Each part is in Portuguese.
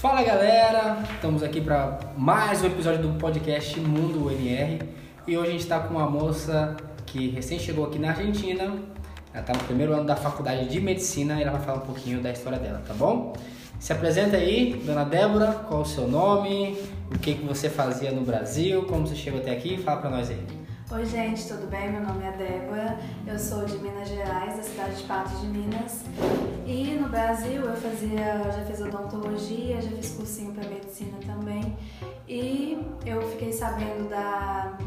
Fala galera, estamos aqui para mais um episódio do podcast Mundo UNR e hoje a gente está com uma moça que recém chegou aqui na Argentina, ela está no primeiro ano da faculdade de medicina e ela vai falar um pouquinho da história dela, tá bom? Se apresenta aí, dona Débora, qual o seu nome, o que, que você fazia no Brasil, como você chegou até aqui, fala para nós aí. Oi gente, tudo bem? Meu nome é Débora, eu sou de Minas Gerais, da cidade de Patos de Minas. E no Brasil eu fazia, já fiz odontologia, já fiz cursinho para medicina também. E eu fiquei sabendo da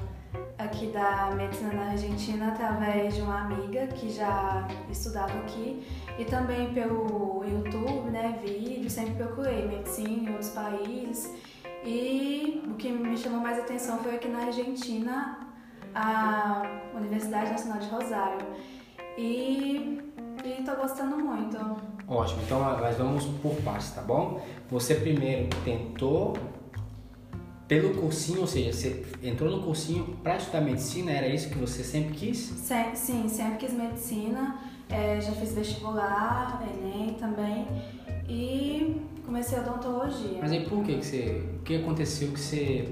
aqui da medicina na Argentina através de uma amiga que já estudava aqui e também pelo YouTube, né, vídeo, sempre procurei medicina em outros países. E o que me chamou mais atenção foi aqui na Argentina, a Universidade Nacional de Rosário. E estou gostando muito. Ótimo, então nós vamos por partes, tá bom? Você primeiro tentou pelo cursinho, ou seja, você entrou no cursinho para estudar medicina, era isso que você sempre quis? Sim, sim sempre quis medicina, é, já fiz vestibular, Enem também e comecei odontologia. Mas aí por que, que você. O que aconteceu que você,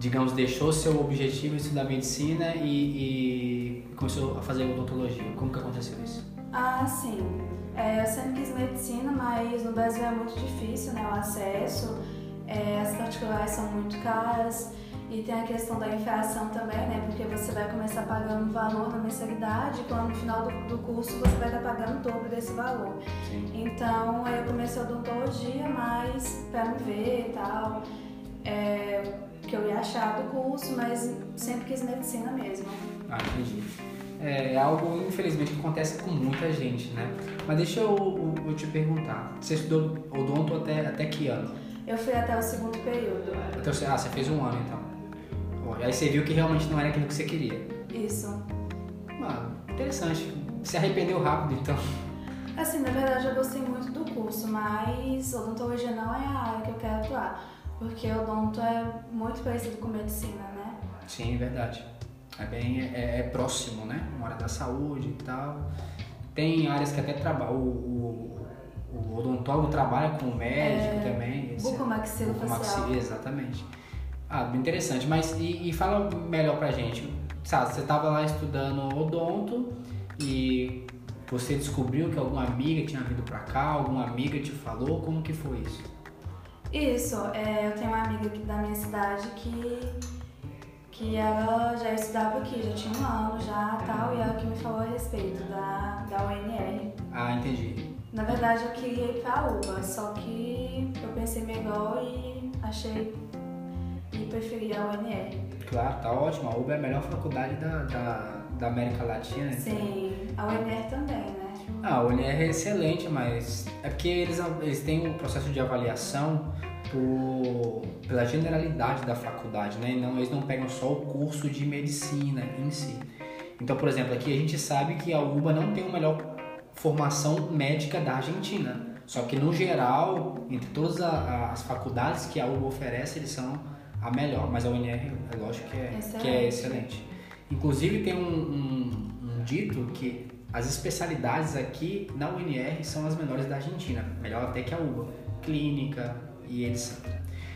digamos, deixou seu objetivo de estudar medicina e, e começou a fazer odontologia? Como que aconteceu isso? Ah, sim. É, eu sempre quis medicina, mas no Brasil é muito difícil né, o acesso. É, as particulares são muito caras e tem a questão da inflação também, né? Porque você vai começar pagando um valor na mensalidade e quando no final do, do curso você vai estar pagando o dobro desse valor. Sim. Então eu comecei a odontologia, mas para me ver e tal, é, que eu ia achar do curso, mas sempre quis medicina mesmo. Ah, entendi. É algo, infelizmente, que acontece com muita gente, né? Mas deixa eu, eu te perguntar, você estudou odonto até, até que ano? Eu fui até o segundo período. Então, ah, você fez um ano então. Aí você viu que realmente não era aquilo que você queria. Isso. Ah, interessante. Se arrependeu rápido então. Assim, na verdade eu gostei muito do curso, mas odontologia não é a área que eu quero atuar. Porque odonto é muito parecido com medicina, né? Sim, é verdade. É bem é, é próximo, né? Uma área da saúde e tal. Tem áreas que até trabalham. O, o, o odontólogo trabalha com o médico É, também. etc. bucomaxilofacial. Bucomaxi- exatamente. Ah, bem interessante. Mas e, e fala melhor pra gente. Sabe, você tava lá estudando odonto e você descobriu que alguma amiga tinha vindo pra cá, alguma amiga te falou, como que foi isso? Isso, é, eu tenho uma amiga aqui da minha cidade que, que ela já estudava aqui, já tinha um ano já tal, e ela que me falou a respeito da, da UNR. Ah, entendi. Na verdade eu queria ir pra UBA, só que eu pensei melhor e achei e preferi a UNR. Claro, tá ótimo. A UBA é a melhor faculdade da, da, da América Latina. então. Sim, a UNR também, né? Ah, a UNR é excelente, mas é porque eles, eles têm um processo de avaliação por, pela generalidade da faculdade, né? Não, eles não pegam só o curso de medicina em si. Então, por exemplo, aqui a gente sabe que a UBA não tem a melhor formação médica da Argentina. Só que, no geral, entre todas as faculdades que a UBA oferece, eles são a melhor. Mas a UNR, é lógico que é que é Excelente. excelente. Inclusive, tem um, um- um dito que as especialidades aqui na UNR são as melhores da Argentina. Melhor até que a UBA. Clínica e etc.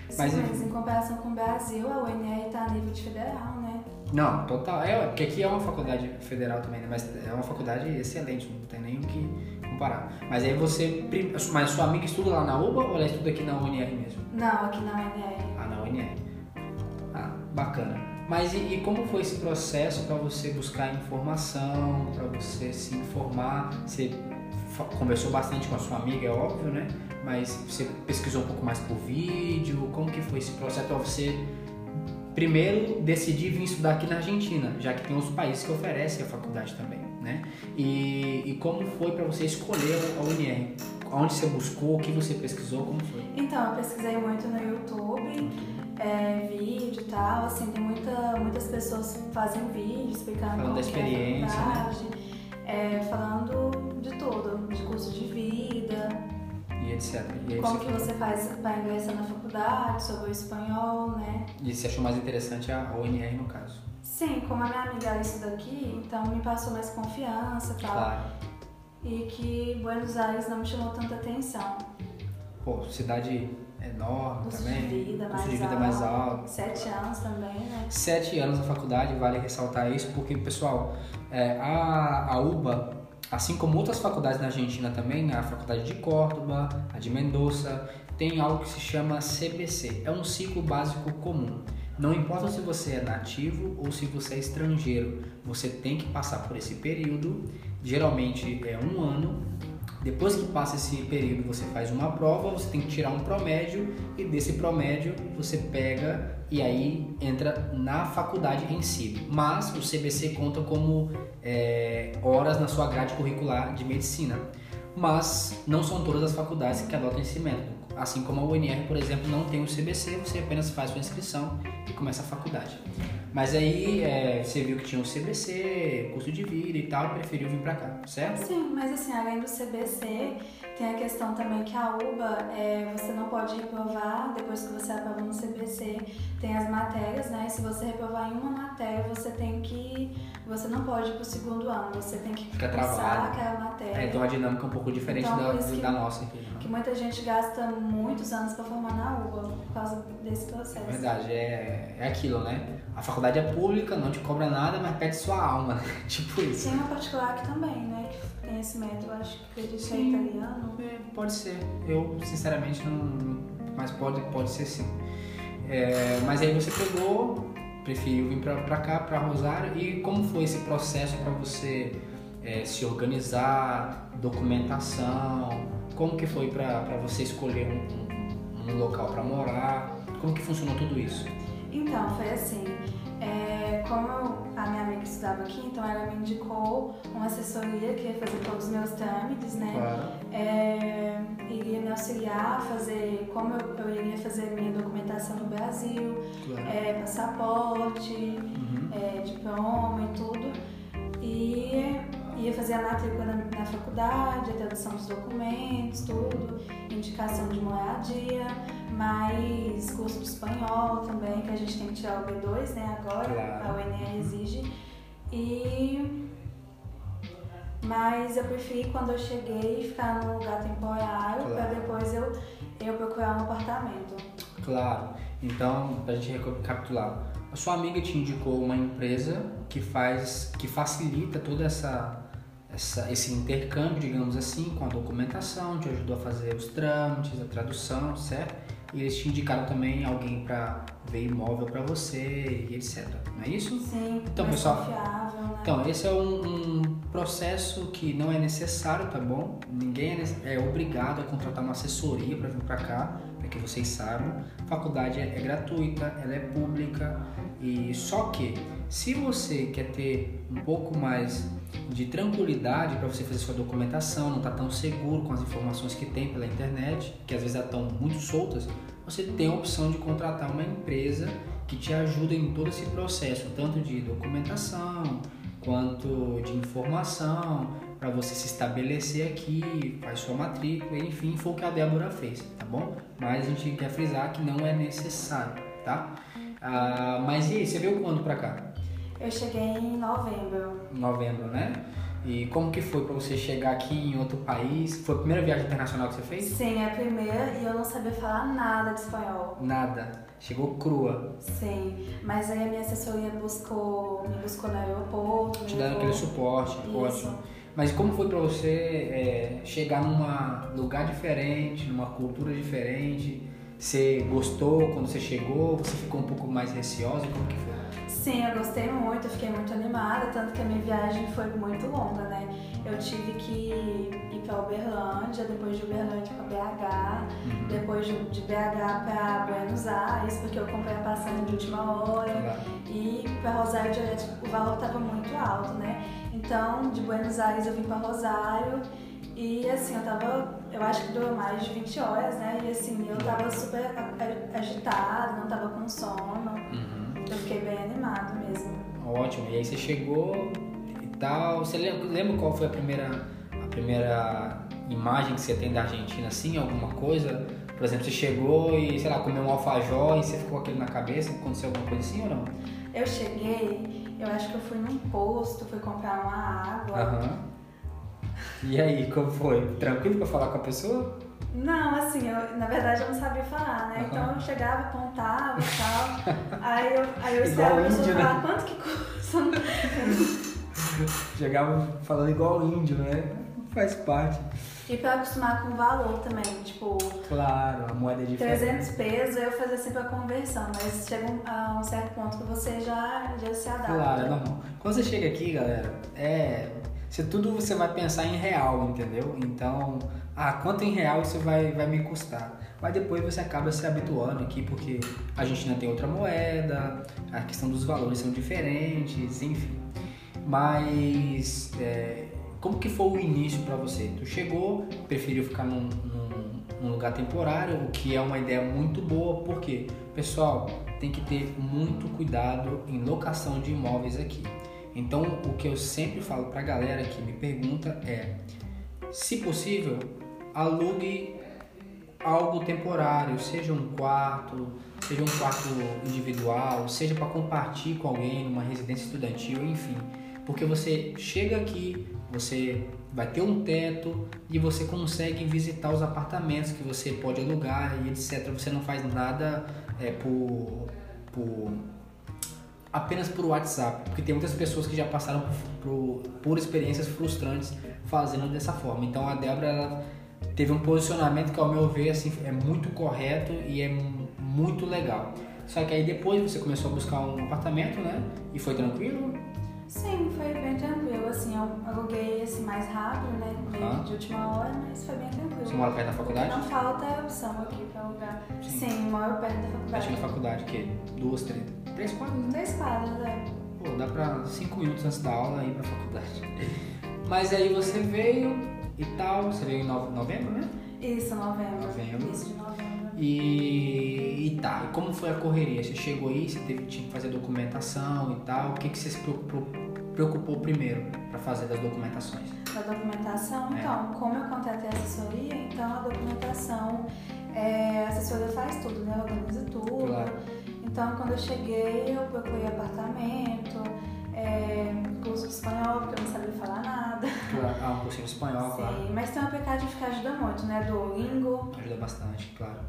Sim, Mas, mas, em comparação com o Brasil, a UNR tá a nível de federal, né? Não, total. É, porque aqui é uma faculdade federal também, né? Mas é uma faculdade excelente, não tem nem o que comparar. Mas aí você. Mas sua amiga estuda lá na UBA ou ela estuda aqui na UNR mesmo? Não, aqui na UNR. Ah, na UNR. Ah, bacana. Mas e, e como foi esse processo para você buscar informação, para você se informar? Você conversou bastante com a sua amiga, é óbvio, né? Mas você pesquisou um pouco mais por vídeo? Como que foi esse processo para você primeiro decidir vir estudar aqui na Argentina, já que tem outros países que oferecem a faculdade também, né? E, e como foi para você escolher a UNR? Onde você buscou? O que você pesquisou? Como foi? Então, eu pesquisei muito no YouTube, é, vídeo e tal, assim, tem muita, muitas pessoas que fazem vídeo explicando Falando da é experiência, né? faculdade, é, falando de tudo, de curso de vida, E etc. E como você que você faz para ingressar na faculdade, sobre o espanhol, né? E você achou mais interessante a UNR no caso? Sim, como a minha amiga ela estuda aqui, então me passou mais confiança e tal. Claro. E que Buenos Aires não me chamou tanta atenção. Pô, cidade enorme Custo também. de vida, Custo mais, de vida alto. mais alto. Sete anos também, né? Sete anos na faculdade, vale ressaltar isso, porque, pessoal, é, a, a UBA, assim como outras faculdades na Argentina também, a faculdade de Córdoba, a de Mendoza, tem algo que se chama CBC. É um ciclo básico comum. Não importa se você é nativo ou se você é estrangeiro, você tem que passar por esse período. Geralmente é um ano. Depois que passa esse período, você faz uma prova, você tem que tirar um promédio e desse promédio você pega e aí entra na faculdade em si. Mas o CBC conta como é, horas na sua grade curricular de medicina. Mas não são todas as faculdades que adotam esse método. Assim como a UNR, por exemplo, não tem o CBC, você apenas faz sua inscrição e começa a faculdade. Mas aí é, você viu que tinha o CBC, custo de vida e tal, e preferiu vir pra cá, certo? Sim, mas assim, além do CBC, tem a questão também que a UBA, é, você não pode reprovar depois que você aprova no CBC. Tem as matérias, né? Se você reprovar em uma matéria, você tem que. Você não pode ir pro segundo ano, você tem que Fica cursar travado. aquela matéria. É, então a dinâmica é um pouco diferente Então, da, que- nossa aqui. né? Que muita gente gasta muitos anos para formar na UBA por causa desse processo. Verdade, é, é aquilo, né? A faculdade é pública, não te cobra nada, mas pede sua alma. tipo isso. Tem uma particular aqui também, né? Que tem esse método, acho que acredito que é italiano. É, pode ser. Eu, sinceramente, não. Mas pode, pode ser sim. É, mas aí você pegou, preferiu vir pra, pra cá, pra Rosário. E como foi esse processo pra você é, se organizar, documentação? Como que foi pra você escolher um, um- local pra morar? Como que funcionou tudo isso? Então, foi assim. é, como a minha amiga estudava aqui, então ela me indicou uma assessoria que ia fazer todos os meus trâmites, né? Claro. É, iria me auxiliar a fazer, como eu, eu iria fazer minha documentação no Brasil, claro. é, passaporte, Uhum. é, diploma e tudo. E ia fazer a matrícula na, na faculdade, a tradução dos documentos, tudo, indicação de moradia, mais curso de espanhol também, que a gente tem que tirar o B2, né, agora, Claro. a UNR exige. E mas eu preferi quando eu cheguei ficar num lugar temporário Claro. para depois eu, eu procurar um apartamento. Claro. Então, pra gente recapitular, a sua amiga te indicou uma empresa que faz, que facilita toda essa, essa esse intercâmbio, digamos assim, com a documentação, te ajudou a fazer os trâmites, a tradução, certo? E eles te indicaram também alguém para ver imóvel para você e etc. Não é isso? Sim, Então, pessoal, confiável, né? Então, esse é um, um processo que não é necessário, tá bom? Ninguém é, é obrigado a contratar uma assessoria para vir para cá, para que vocês saibam. A faculdade é, é gratuita, ela é pública e só que se você quer ter um pouco mais de tranquilidade para você fazer sua documentação, não tá tão seguro com as informações que tem pela internet, que às vezes estão muito soltas, você tem a opção de contratar uma empresa que te ajuda em todo esse processo, tanto de documentação quanto de informação, para você se estabelecer aqui, faz sua matrícula, enfim, foi o que a Débora fez, tá bom? Mas a gente quer frisar que não é necessário, tá? Ah, mas e aí, você veio quando pra cá? Eu cheguei em novembro. Em novembro, né? E como que foi para você chegar aqui em outro país? Foi a primeira viagem internacional que você fez? Sim, é a primeira e eu não sabia falar nada de espanhol. Nada. Chegou crua, Sim, mas aí a minha assessoria buscou, me buscou no aeroporto. te dando aquele suporte, Isso. ótimo. Mas como foi para você é, chegar num lugar diferente, numa cultura diferente? Você gostou quando você chegou? Você ficou um pouco mais receosa? Como que foi? Sim, eu gostei muito, eu fiquei muito animada, tanto que a minha viagem foi muito longa, né? Eu tive que ir pra Uberlândia, depois de Uberlândia pra BH, Uhum. depois de BH pra Buenos Aires, porque eu comprei a passagem de última hora. E para Rosário direto, o valor estava muito alto, né? Então, de Buenos Aires eu vim para Rosário e assim, eu tava, eu acho que durou mais de 20 horas, né? E assim, eu tava super agitada, não tava com sono. Uhum. Eu fiquei bem animado mesmo. Ótimo. E aí você chegou e tal. Você lembra, lembra qual foi a primeira, a primeira imagem que você tem da Argentina, assim? Alguma coisa? Por exemplo, você chegou e, sei lá, comeu um alfajor e você ficou com aquilo na cabeça? Aconteceu alguma coisa assim ou não? Eu cheguei, eu acho que eu fui num posto, fui comprar uma água. Aham. E aí, como foi? Tranquilo pra falar com a pessoa? Não, assim, eu, na verdade eu não sabia falar, né? Uhum. Então eu chegava, apontava e tal. aí eu, aí eu esperava a pessoa índio, né? quanto que custa. Chegava falando igual índio, né? Faz parte. e pra acostumar com o valor também, tipo, Claro, a moeda é diferente. 300 pesos eu fazia sempre a conversão, mas chega a um certo ponto que você já, já se adapta. Claro, é normal. Quando você chega aqui, galera, é. Se tudo você vai pensar em real, entendeu? Então, ah, quanto em real isso vai, vai me custar? Mas depois você acaba se habituando aqui, porque a Argentina tem outra moeda, a questão dos valores são diferentes, enfim. Mas é, como que foi o início para você? Tu chegou, preferiu ficar num, num- num lugar temporário, o que é uma ideia muito boa, porque, pessoal, tem que ter muito cuidado em locação de imóveis aqui. Então, o que eu sempre falo pra galera que me pergunta é, se possível, alugue algo temporário, seja um quarto, seja um quarto individual, seja para compartilhar com alguém numa residência estudantil, enfim. Porque você chega aqui, você vai ter um teto e você consegue visitar os apartamentos que você pode alugar e etc. Você não faz nada é, por, por apenas por WhatsApp, porque tem muitas pessoas que já passaram por, por, por experiências frustrantes fazendo dessa forma. Então a Débora ela teve um posicionamento que ao meu ver assim é muito correto e é mu- muito legal. Só que aí depois você começou a buscar um apartamento, né? E foi tranquilo? Sim, foi bem tranquilo, assim, eu aluguei assim mais rápido, né? meio Aham. De última hora, mas foi bem tranquilo. Você mora perto da faculdade? Não falta opção aqui pra alugar. Sim. Sim, moro perto da faculdade. Que na faculdade, que duas, três, três, quatro. Três quadras, é. Pô, dá pra cinco minutos antes da aula ir pra faculdade. Mas aí você veio e tal, você veio em nove- novembro, né? Isso, novembro. Novembro. Isso de novembro. E, e tá, e como foi a correria? Você chegou aí, você teve, tinha que fazer documentação e tal. O que, que você se preocupou, preocupou primeiro pra fazer das documentações? Da documentação, É. então, como eu contratei a assessoria, então a documentação, é, a assessoria faz tudo, né? Organiza tudo. Claro. Então, quando eu cheguei, eu procurei apartamento, é, curso de espanhol, porque eu não sabia falar nada. Claro. Ah, um cursinho espanhol, claro. Sim, mas tem um aplicativo que ajuda muito, né? Duolingo. Ajuda bastante, claro.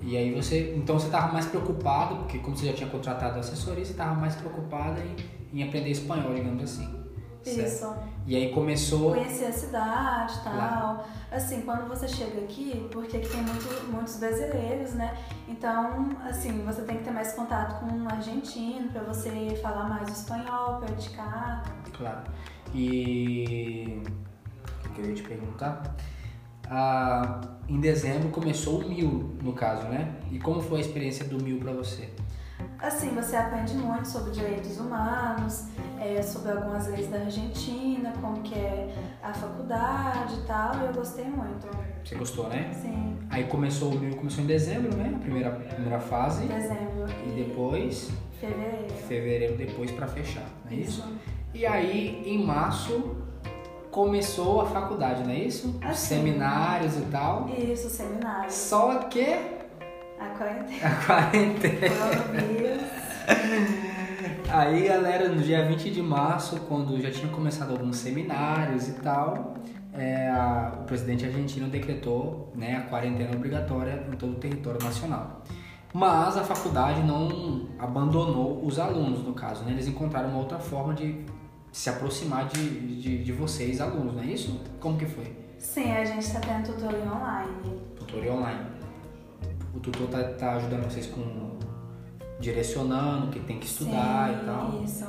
E aí você, então você estava mais preocupado, porque como você já tinha contratado a assessoria, você estava mais preocupada em, em aprender espanhol, digamos assim. Certo? Isso. E aí começou. Conhecer a cidade e tal. Claro. Assim, quando você chega aqui, porque aqui tem muito, muitos brasileiros, né? Então, assim, você tem que ter mais contato com um argentino pra você falar mais espanhol, praticar. Claro. E. O que eu ia te perguntar? Ah, em dezembro começou o mil, no caso, né? E como foi a experiência do mil pra você? Assim, você aprende muito sobre direitos humanos, é, sobre algumas leis da Argentina, como que é a faculdade e tal, e eu gostei muito. Você gostou, né? Sim, Aí começou o mil, começou em dezembro, né? A primeira, primeira fase. dezembro E depois, fevereiro. fevereiro depois pra fechar, não é isso? E aí, em março, começou a faculdade, não é isso? Assim. Seminários e tal. Isso, seminário. Só que A quarentena. a quarentena. Aí, galera, no dia 20 de março, quando já tinha começado alguns seminários e tal, é, a- o presidente argentino decretou né, a quarentena obrigatória em todo o território nacional. Mas a faculdade não abandonou os alunos, no caso, né? Eles encontraram uma outra forma de se aproximar de, de, de vocês, alunos, não é isso? Como que foi? Sim, a gente tá tendo tutoria online. Tutoria online. O tutor tá, tá ajudando vocês com direcionando o que tem que estudar Sim, e tal. Isso.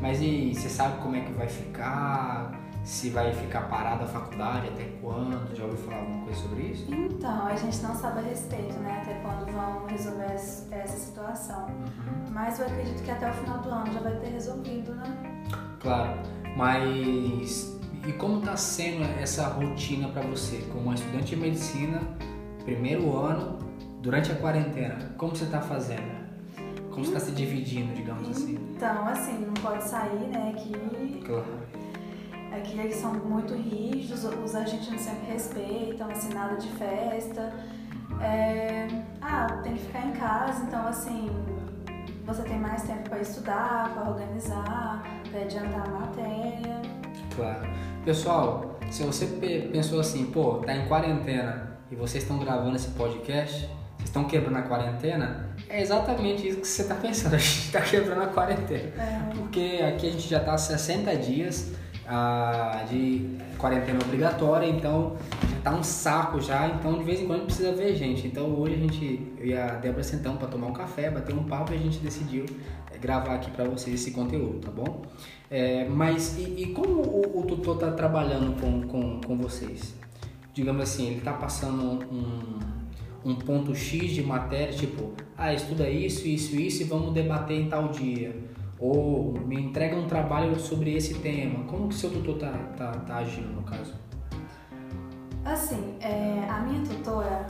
Mas e você sabe como é que vai ficar? Se vai ficar parada a faculdade, até quando? Já ouviu falar alguma coisa sobre isso? Então, a gente não sabe a respeito, né? Até quando vão resolver es- essa situação. Mas eu acredito que até o final do ano já vai ter resolvido, né? Claro, mas e como está sendo essa rotina para você, como estudante de medicina, primeiro ano, durante a quarentena? Como você está fazendo? Como você está se dividindo, digamos assim? Então, assim, não pode sair, né? Aqui, Claro. Aqui eles são muito rígidos, os argentinos sempre respeitam, assim, nada de festa. É, Ah, tem que ficar em casa, então, assim, você tem mais tempo para estudar, para organizar, para adiantar a matéria. Claro. Pessoal, se você pe- pensou assim, pô, tá em quarentena, e vocês estão gravando esse podcast, vocês estão quebrando a quarentena, é exatamente isso que você está pensando. A gente está quebrando a quarentena. É. Porque aqui a gente já está há 60 dias ah, de quarentena obrigatória, então já tá um saco já, então de vez em quando precisa ver gente. Então hoje a gente, eu e a Débora sentamos para tomar um café, bater um papo e a gente decidiu é, gravar aqui para vocês esse conteúdo, tá bom? É, mas e, e, como o, o tutor está trabalhando com, com, com vocês? Digamos assim, ele está passando um, um ponto X de matéria, tipo, ah, estuda isso, isso, isso e vamos debater em tal dia ou me entrega um trabalho sobre esse tema. Como que seu tutor tá, tá, tá agindo no caso? Assim, é, a minha tutora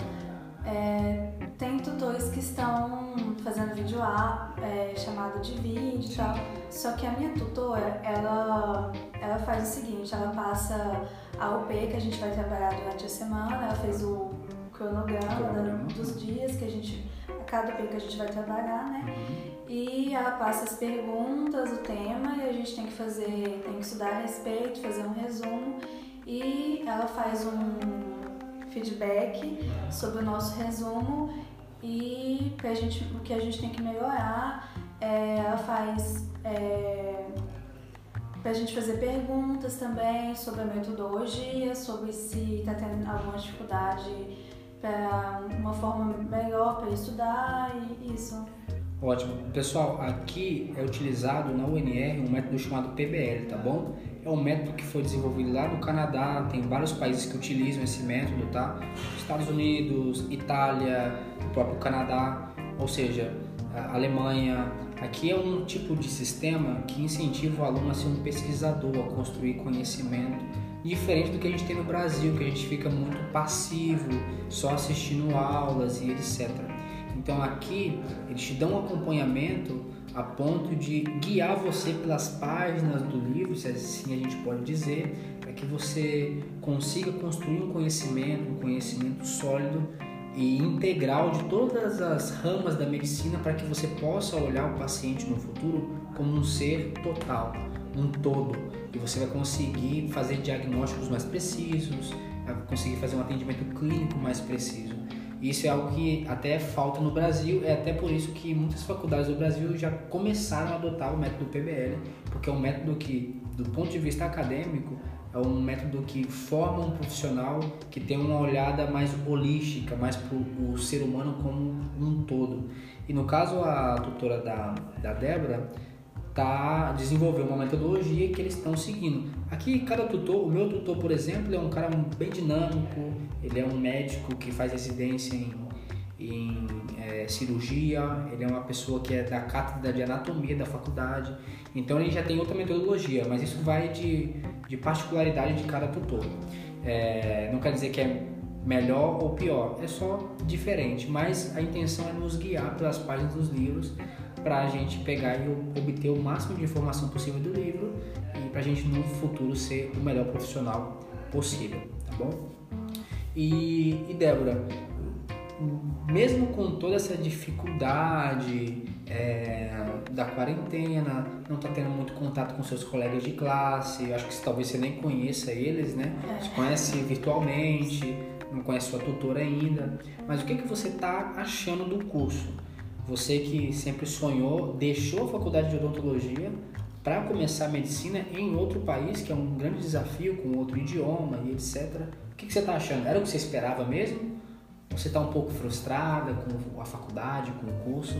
é, tem tutores que estão fazendo vídeo A, é, chamado de vídeo e tal. Só que a minha tutora, ela, ela faz o seguinte, ela passa a UP que a gente vai trabalhar durante a semana, ela fez o cronograma, cronograma. dos dias que a gente, a cada UP que a gente vai trabalhar, né? Uhum e ela passa as perguntas, o tema, e a gente tem que fazer, tem que estudar a respeito, fazer um resumo e ela faz um feedback sobre o nosso resumo e pra gente, o que a gente tem que melhorar, é, ela faz é, para a gente fazer perguntas também sobre a metodologia, sobre se está tendo alguma dificuldade para uma forma melhor para estudar e isso. Ótimo. Pessoal, aqui é utilizado na UNR um método chamado PBL, tá bom? É um método que foi desenvolvido lá no Canadá, tem vários países que utilizam esse método, tá? Estados Unidos, Itália, o próprio Canadá, ou seja, Alemanha. Aqui é um tipo de sistema que incentiva o aluno a ser um pesquisador, a construir conhecimento, diferente do que a gente tem no Brasil, que a gente fica muito passivo, só assistindo aulas e etc. Então aqui eles te dão um acompanhamento a ponto de guiar você pelas páginas do livro, se assim a gente pode dizer, para que você consiga construir um conhecimento, um conhecimento sólido e integral de todas as ramas da medicina para que você possa olhar o paciente no futuro como um ser total, um todo, e você vai conseguir fazer diagnósticos mais precisos, vai conseguir fazer um atendimento clínico mais preciso. Isso é algo que até falta no Brasil, é até por isso que muitas faculdades do Brasil já começaram a adotar o método PBL, porque é um método que, do ponto de vista acadêmico, é um método que forma um profissional que tem uma olhada mais holística, mais para o ser humano como um todo. E no caso, a tutora da, da Débora, tá desenvolveu uma metodologia que eles estão seguindo. Aqui cada tutor, o meu tutor, por exemplo, é um cara bem dinâmico, ele é um médico que faz residência em, em é, cirurgia, ele é uma pessoa que é da cátedra de anatomia da faculdade, então ele já tem outra metodologia, mas isso vai de, de particularidade de cada tutor. É, não quer dizer que é melhor ou pior, é só diferente, mas a intenção é nos guiar pelas páginas dos livros para a gente pegar e obter o máximo de informação possível do livro e para a gente no futuro ser o melhor profissional possível, tá bom? E, e Débora, mesmo com toda essa dificuldade é, da quarentena, não está tendo muito contato com seus colegas de classe, acho que talvez você nem conheça eles, né? É. Você conhece virtualmente, não conhece sua tutora ainda, mas o que, que você está achando do curso? Você que sempre sonhou, deixou a faculdade de odontologia para começar medicina em outro país, que é um grande desafio, com outro idioma e etc. O que, que você está achando? Era o que você esperava mesmo? Ou você está um pouco frustrada com a faculdade, com o curso?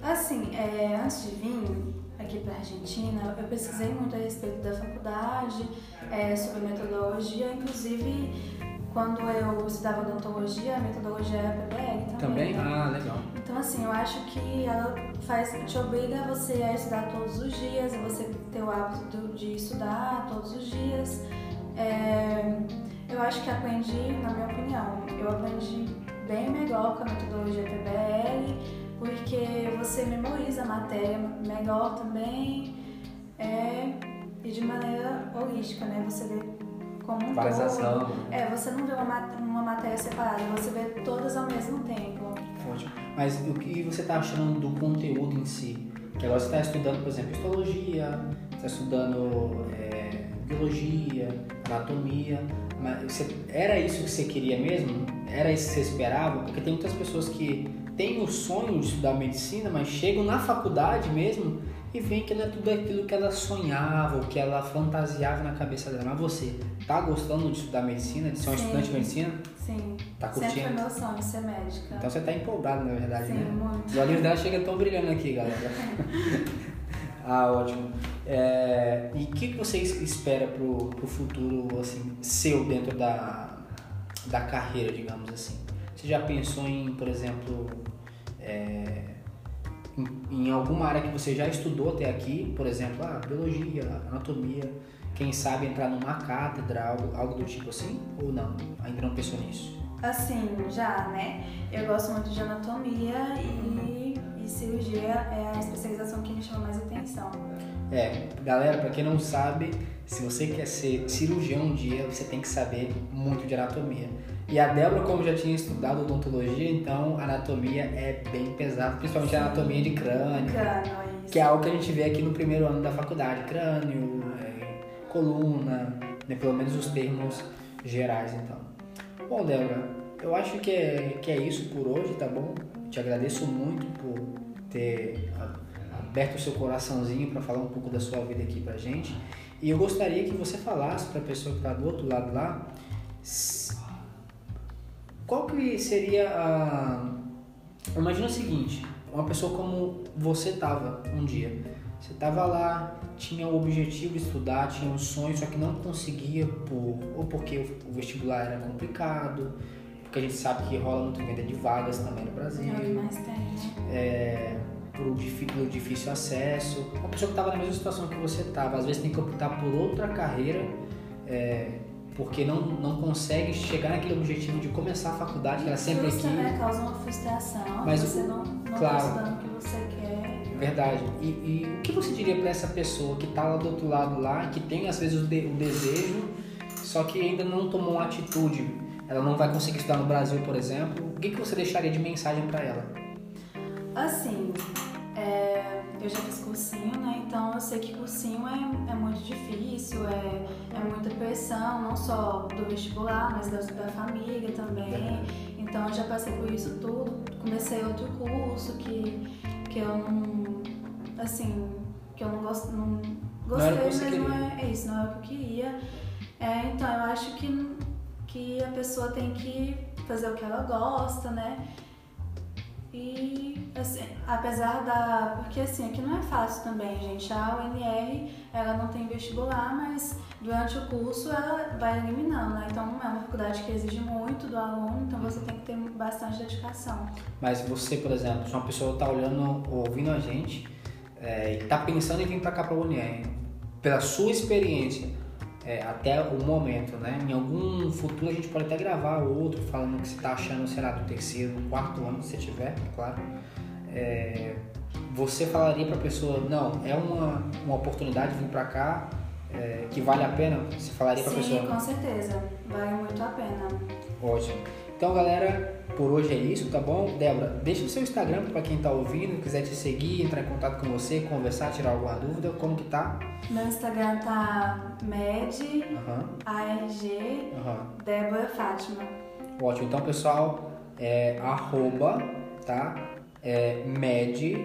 Assim, é, antes de vir aqui para a Argentina, eu pesquisei muito a respeito da faculdade, é, sobre metodologia, inclusive quando eu estudava odontologia, a metodologia era PBL também. Também? Né? Ah, legal. Então, assim, eu acho que ela faz, te obriga você a estudar todos os dias, você ter o hábito de estudar todos os dias. É, eu acho que aprendi, na minha opinião, eu aprendi bem melhor com a metodologia PBL, porque você memoriza a matéria melhor também é, e de maneira holística, né? Você vê como um todo. É, você não vê uma, uma matéria separada, você vê todas ao mesmo tempo. Ótimo. Mas o que você está achando do conteúdo em si? Que agora você está estudando, por exemplo, histologia, está estudando é, biologia, anatomia. Mas você, era isso que você queria mesmo? Era isso que você esperava? Porque tem muitas pessoas que têm o sonho de estudar medicina, mas chegam na faculdade mesmo e veem que não é tudo aquilo que ela sonhava, o que ela fantasiava na cabeça dela. Mas você tá gostando de estudar medicina, de ser um Sim. estudante de medicina? Sim. Tá curtindo? Sempre foi meu sonho ser médica. Então você tá empolgado, na verdade, Sim, né? muito. Os olhinhos dela chegam tão brilhando aqui, galera. ah, ótimo. É, e o que, que você es- espera pro, pro futuro, assim, seu dentro da, da carreira, digamos assim? Você já pensou em, por exemplo, é, em, em alguma área que você já estudou até aqui, por exemplo, ah, biologia, anatomia, quem sabe entrar numa cátedra, algo, algo do tipo assim? Ou não? Ainda não pensou nisso? Assim, já, né? Eu gosto muito de anatomia e, e cirurgia é a especialização que me chama mais atenção. É, galera, pra quem não sabe, se você quer ser cirurgião um dia, você tem que saber muito de anatomia. E a Débora, como já tinha estudado odontologia, então anatomia é bem pesado, principalmente a anatomia de crânio, Crânio, é isso. que é algo que a gente vê aqui no primeiro ano da faculdade, crânio, é, coluna, né, pelo menos os termos gerais, então. Bom, Débora, eu acho que é, que é isso por hoje, tá bom? Te agradeço muito por ter aberto o seu coraçãozinho para falar um pouco da sua vida aqui pra gente. E eu gostaria que você falasse para a pessoa que está do outro lado lá, qual que seria a... Imagina o seguinte, uma pessoa como você tava um dia. Você tava lá, tinha o objetivo de estudar, tinha um sonho, só que não conseguia por ou porque o- vestibular era complicado, porque a gente sabe que rola muito venda de vagas também no Brasil É é, por difí- pelo difícil acesso. Uma pessoa que estava na mesma situação que você estava, às vezes tem que optar por outra carreira, é, porque não, não consegue chegar naquele objetivo de começar a faculdade, que era sempre aqui. né? Causa uma frustração. Mas você não, não claro. tá estudando o que você quer. Verdade. E, e o que você diria para essa pessoa que está lá do outro lado lá, que tem às vezes o, de- o desejo, só que ainda não tomou uma atitude? Ela não vai conseguir estudar no Brasil, por exemplo. O que, que você deixaria de mensagem para ela? Assim, é, eu já fiz cursinho, né? Então eu sei que cursinho é, é muito difícil, é, é muita pressão, não só do vestibular, mas da, da família também. Então eu já passei por isso tudo. Comecei outro curso que, que eu não. Assim, que eu não gosto. Não, gostei, era o que você mas não é, é isso, não é o que eu queria. É, então eu acho que, que a pessoa tem que fazer o que ela gosta, né? E, assim, apesar da. Porque, assim, aqui não é fácil também, gente. A UNR, ela não tem vestibular, mas durante o curso ela vai eliminando, né? Então, é uma faculdade que exige muito do aluno, então você tem que ter bastante dedicação. Mas você, por exemplo, se uma pessoa está olhando ou ouvindo a gente é, e está pensando em vir para cá para a UNR, pela sua experiência é, até o momento, né? Em algum futuro a gente pode até gravar outro falando o que você está achando, sei lá, do terceiro, quarto ano, se você tiver, claro. É, você falaria para a pessoa, não, é uma, uma oportunidade de vir para cá é, que vale a pena? Você falaria para a Sim, pessoa? com certeza. Vale muito a pena. Ótimo. Então, galera, por hoje é isso, tá bom? Débora, deixa o seu Instagram para quem tá ouvindo, quiser te seguir, entrar em contato com você, conversar, tirar alguma dúvida, como que tá? Meu Instagram tá med, ARG. Débora Fátima. Ótimo. Então, pessoal, é arroba, tá? É med,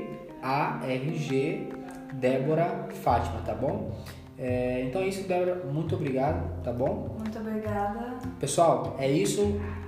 ARG, Débora Fátima, tá bom? É, então é isso, Débora. Muito obrigado, tá bom? Muito obrigada. Pessoal, é isso.